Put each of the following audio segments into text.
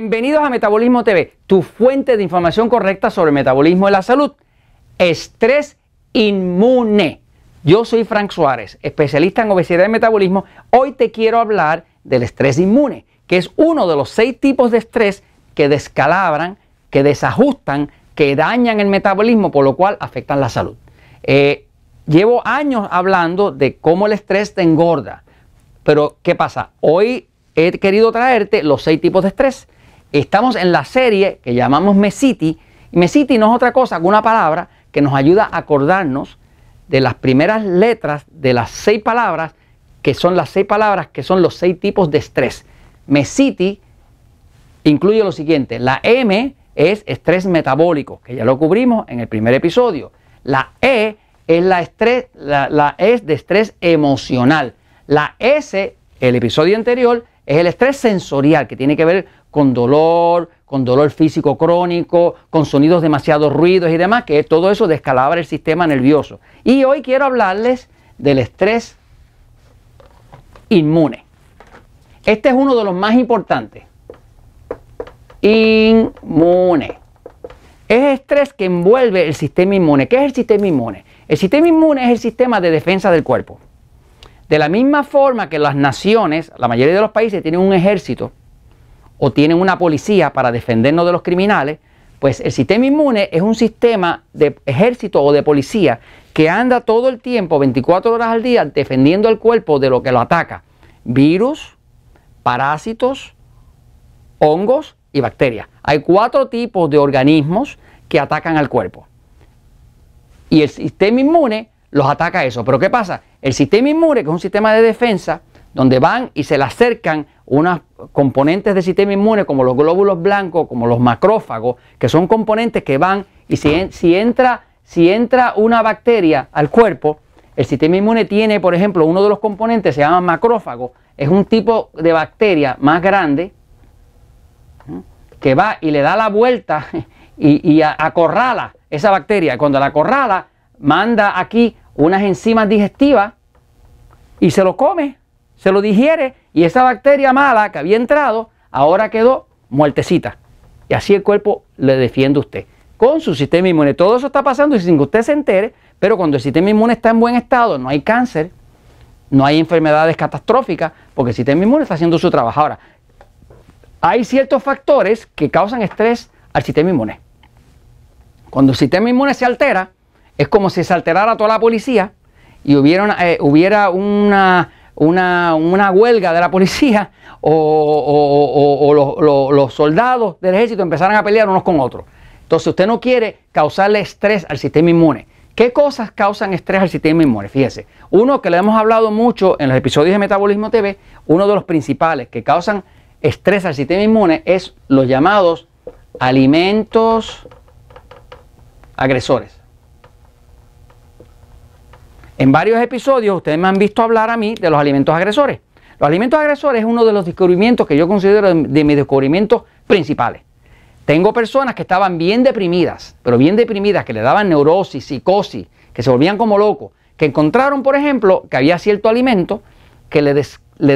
Bienvenidos a Metabolismo TV, tu fuente de información correcta sobre metabolismo y la salud. Estrés inmune. Yo soy Frank Suárez, especialista en obesidad y metabolismo. Hoy te quiero hablar del estrés inmune, que es uno de los seis tipos de estrés que descalabran, que desajustan, que dañan el metabolismo, por lo cual afectan la salud. Eh, llevo años hablando de cómo el estrés te engorda, pero ¿qué pasa? Hoy he querido traerte los seis tipos de estrés. Estamos en la serie que llamamos Mesiti, Mesiti no es otra cosa que una palabra que nos ayuda a acordarnos de las primeras letras de las seis palabras, que son las seis palabras que son los seis tipos de estrés. Mesiti incluye lo siguiente, la M es estrés metabólico, que ya lo cubrimos en el primer episodio. La E es la, estrés, la, e es de estrés emocional. La S, el episodio anterior, es el estrés sensorial, que tiene que ver con dolor, con dolor físico crónico, con sonidos demasiado ruidos y demás, que todo eso descalabra el sistema nervioso. Y hoy quiero hablarles del estrés inmune. Este es uno de los más importantes. Inmune. Es estrés que envuelve el sistema inmune. ¿Qué es el sistema inmune? El sistema inmune es el sistema de defensa del cuerpo. De la misma forma que las naciones, la mayoría de los países tienen un ejército o tienen una policía para defendernos de los criminales, pues el sistema inmune es un sistema de ejército o de policía que anda todo el tiempo, 24 horas al día, defendiendo el cuerpo de lo que lo ataca. Virus, parásitos, hongos y bacterias. Hay cuatro tipos de organismos que atacan al cuerpo. Y el sistema inmune los ataca eso. Pero ¿qué pasa? El sistema inmune, que es un sistema de defensa, donde van y se le acercan unas componentes del sistema inmune como los glóbulos blancos, como los macrófagos, que son componentes que van y si, si, entra, si entra una bacteria al cuerpo, el sistema inmune tiene, por ejemplo, uno de los componentes se llama macrófago, es un tipo de bacteria más grande que va y le da la vuelta y, y acorrala esa bacteria. Cuando la acorrala, manda aquí unas enzimas digestivas y se lo come, se lo digiere y esa bacteria mala que había entrado ahora quedó muertecita. Y así el cuerpo le defiende a usted. Con su sistema inmune. Todo eso está pasando y sin que usted se entere, pero cuando el sistema inmune está en buen estado, no hay cáncer, no hay enfermedades catastróficas, porque el sistema inmune está haciendo su trabajo. Ahora, hay ciertos factores que causan estrés al sistema inmune. Cuando el sistema inmune se altera, es como si se alterara toda la policía y hubiera una, eh, hubiera una, una, huelga de la policía o, los, soldados del ejército empezaran a pelear unos con otros. Entonces usted no quiere causarle estrés al sistema inmune. ¿Qué cosas causan estrés al sistema inmune? Fíjese, uno que le hemos hablado mucho en los episodios de Metabolismo TV, uno de los principales que causan estrés al sistema inmune es los llamados alimentos agresores. En varios episodios ustedes me han visto hablar a mí de los alimentos agresores. Los alimentos agresores es uno de los descubrimientos que yo considero de, mis descubrimientos principales. Tengo personas que estaban bien deprimidas, pero bien deprimidas, que le daban neurosis, psicosis, que se volvían como locos, que encontraron, por ejemplo, que había cierto alimento que le,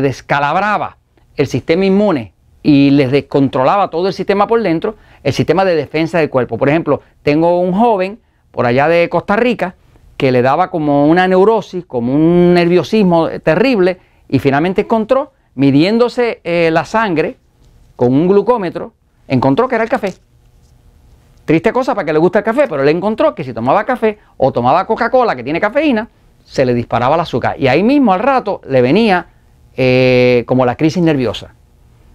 descalabraba el sistema inmune y les descontrolaba todo el sistema por dentro, el sistema de defensa del cuerpo. Por ejemplo, tengo un joven por allá de Costa Rica que le daba como una neurosis, como un nerviosismo terrible, y finalmente encontró, midiéndose eh, la sangre con un glucómetro, encontró que era el café. Triste cosa para que le guste el café, pero él encontró que si tomaba café o tomaba Coca-Cola que tiene cafeína, se le disparaba el azúcar. Y ahí mismo al rato le venía eh, como la crisis nerviosa.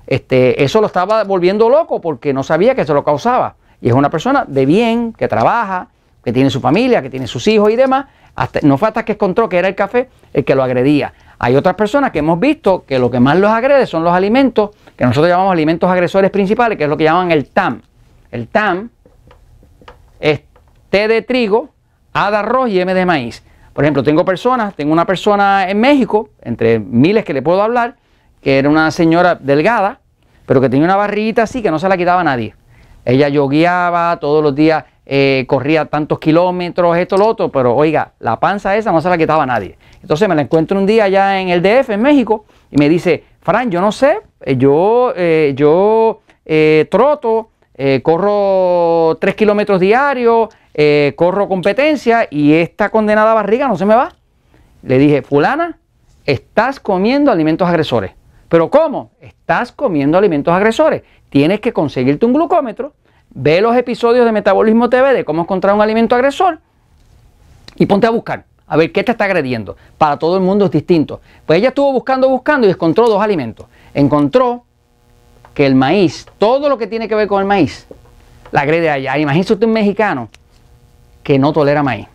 Este, eso lo estaba volviendo loco porque no sabía que eso lo causaba. Y es una persona de bien, que trabaja, que tiene su familia, que tiene sus hijos y demás, hasta, no fue que encontró que era el café el que lo agredía. Hay otras personas que hemos visto que lo que más los agrede son los alimentos, que nosotros llamamos alimentos agresores principales, que es lo que llaman el TAM. El TAM es T de trigo, A de arroz y M de maíz. Por ejemplo, tengo personas, tengo una persona en México, entre miles que le puedo hablar, que era una señora delgada, pero que tenía una barriguita así que no se la quitaba nadie. Ella yogueaba todos los días, eh, corría tantos kilómetros, esto, lo otro, pero oiga, la panza esa no se la quitaba a nadie. Entonces me la encuentro un día allá en el DF, en México, y me dice, Fran, yo no sé, eh, yo, eh, yo troto, corro 3 kilómetros diarios, corro competencia y esta condenada barriga no se me va. Le dije, fulana, estás comiendo alimentos agresores. ¿Pero cómo? Estás comiendo alimentos agresores. Tienes que conseguirte un glucómetro, ve los episodios de Metabolismo TV de cómo encontrar un alimento agresor y ponte a buscar. A ver qué te está agrediendo. Para todo el mundo es distinto. Pues ella estuvo buscando, buscando y encontró dos alimentos. Encontró que el maíz, todo lo que tiene que ver con el maíz, la agrede allá. Imagínese usted un mexicano que no tolera maíz.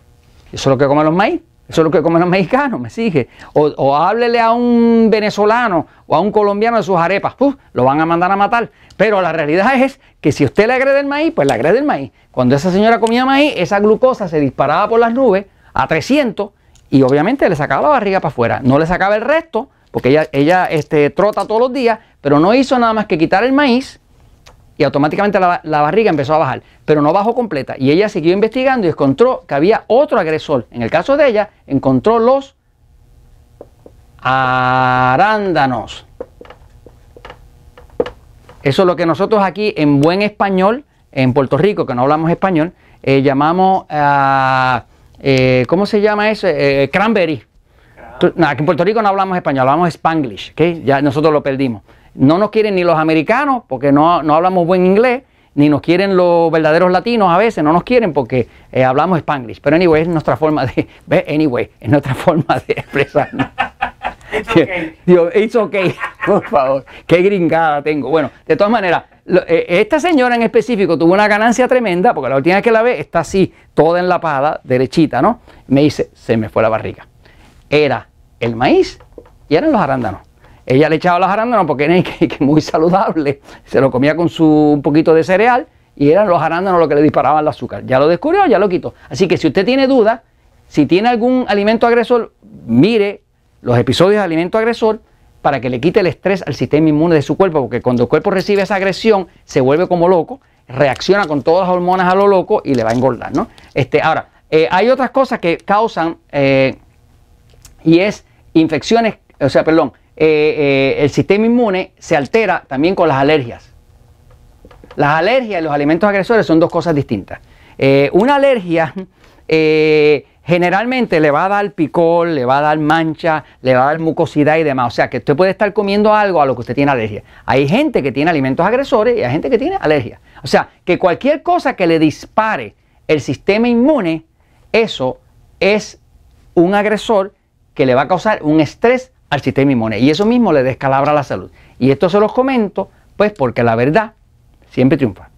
Eso es lo que comen los maíz. Eso es lo que comen los mexicanos, me sigue. O, háblele a un venezolano o a un colombiano de sus arepas, lo van a mandar a matar. Pero la realidad es que si usted le agrede el maíz, pues le agrede el maíz. Cuando esa señora comía maíz, esa glucosa se disparaba por las nubes a 300 y obviamente le sacaba la barriga para afuera. No le sacaba el resto, porque ella, ella este, trota todos los días, pero no hizo nada más que quitar el maíz y automáticamente la, la, barriga empezó a bajar, pero no bajó completa. Y ella siguió investigando y encontró que había otro agresor. En el caso de ella, encontró los arándanos. Eso es lo que nosotros aquí en buen español, en Puerto Rico, que no hablamos español, eh, llamamos a... Eh, ¿cómo se llama eso? Eh, cranberry. aquí en Puerto Rico no hablamos español, hablamos spanglish, ya nosotros lo perdimos. No nos quieren ni los americanos porque no, hablamos buen inglés, ni nos quieren los verdaderos latinos a veces, no nos quieren porque eh, hablamos spanglish. Pero anyway, es nuestra forma de, anyway, es nuestra forma de expresarnos. It's okay. Dios, it's okay, por favor. Qué gringada tengo. Bueno, de todas maneras, eh, esta señora en específico tuvo una ganancia tremenda porque la última vez que la ve está así, toda enlapada, derechita, ¿no? Me dice, se me fue la barriga. Era el maíz y eran los arándanos. Ella le echaba los arándanos porque era muy saludable, se lo comía con su un poquito de cereal y eran los arándanos lo que le disparaban el azúcar. Ya lo descubrió, ya lo quitó. Así que si usted tiene dudas, si tiene algún alimento agresor, mire los episodios de alimento agresor para que le quite el estrés al sistema inmune de su cuerpo, porque cuando el cuerpo recibe esa agresión se vuelve como loco, reacciona con todas las hormonas a lo loco y le va a engordar, ¿no? Este, ahora, eh, hay otras cosas que causan eh, y es infecciones, o sea, perdón, eh, el sistema inmune se altera también con las alergias. Las alergias y los alimentos agresores son dos cosas distintas. una alergia generalmente le va a dar picor, le va a dar mancha, le va a dar mucosidad y demás. O sea que usted puede estar comiendo algo a lo que usted tiene alergia. Hay gente que tiene alimentos agresores y hay gente que tiene alergia. O sea que cualquier cosa que le dispare el sistema inmune, eso es un agresor que le va a causar un estrés al sistema inmune. Y eso mismo le descalabra la salud. Y esto se los comento, pues porque la verdad siempre triunfa.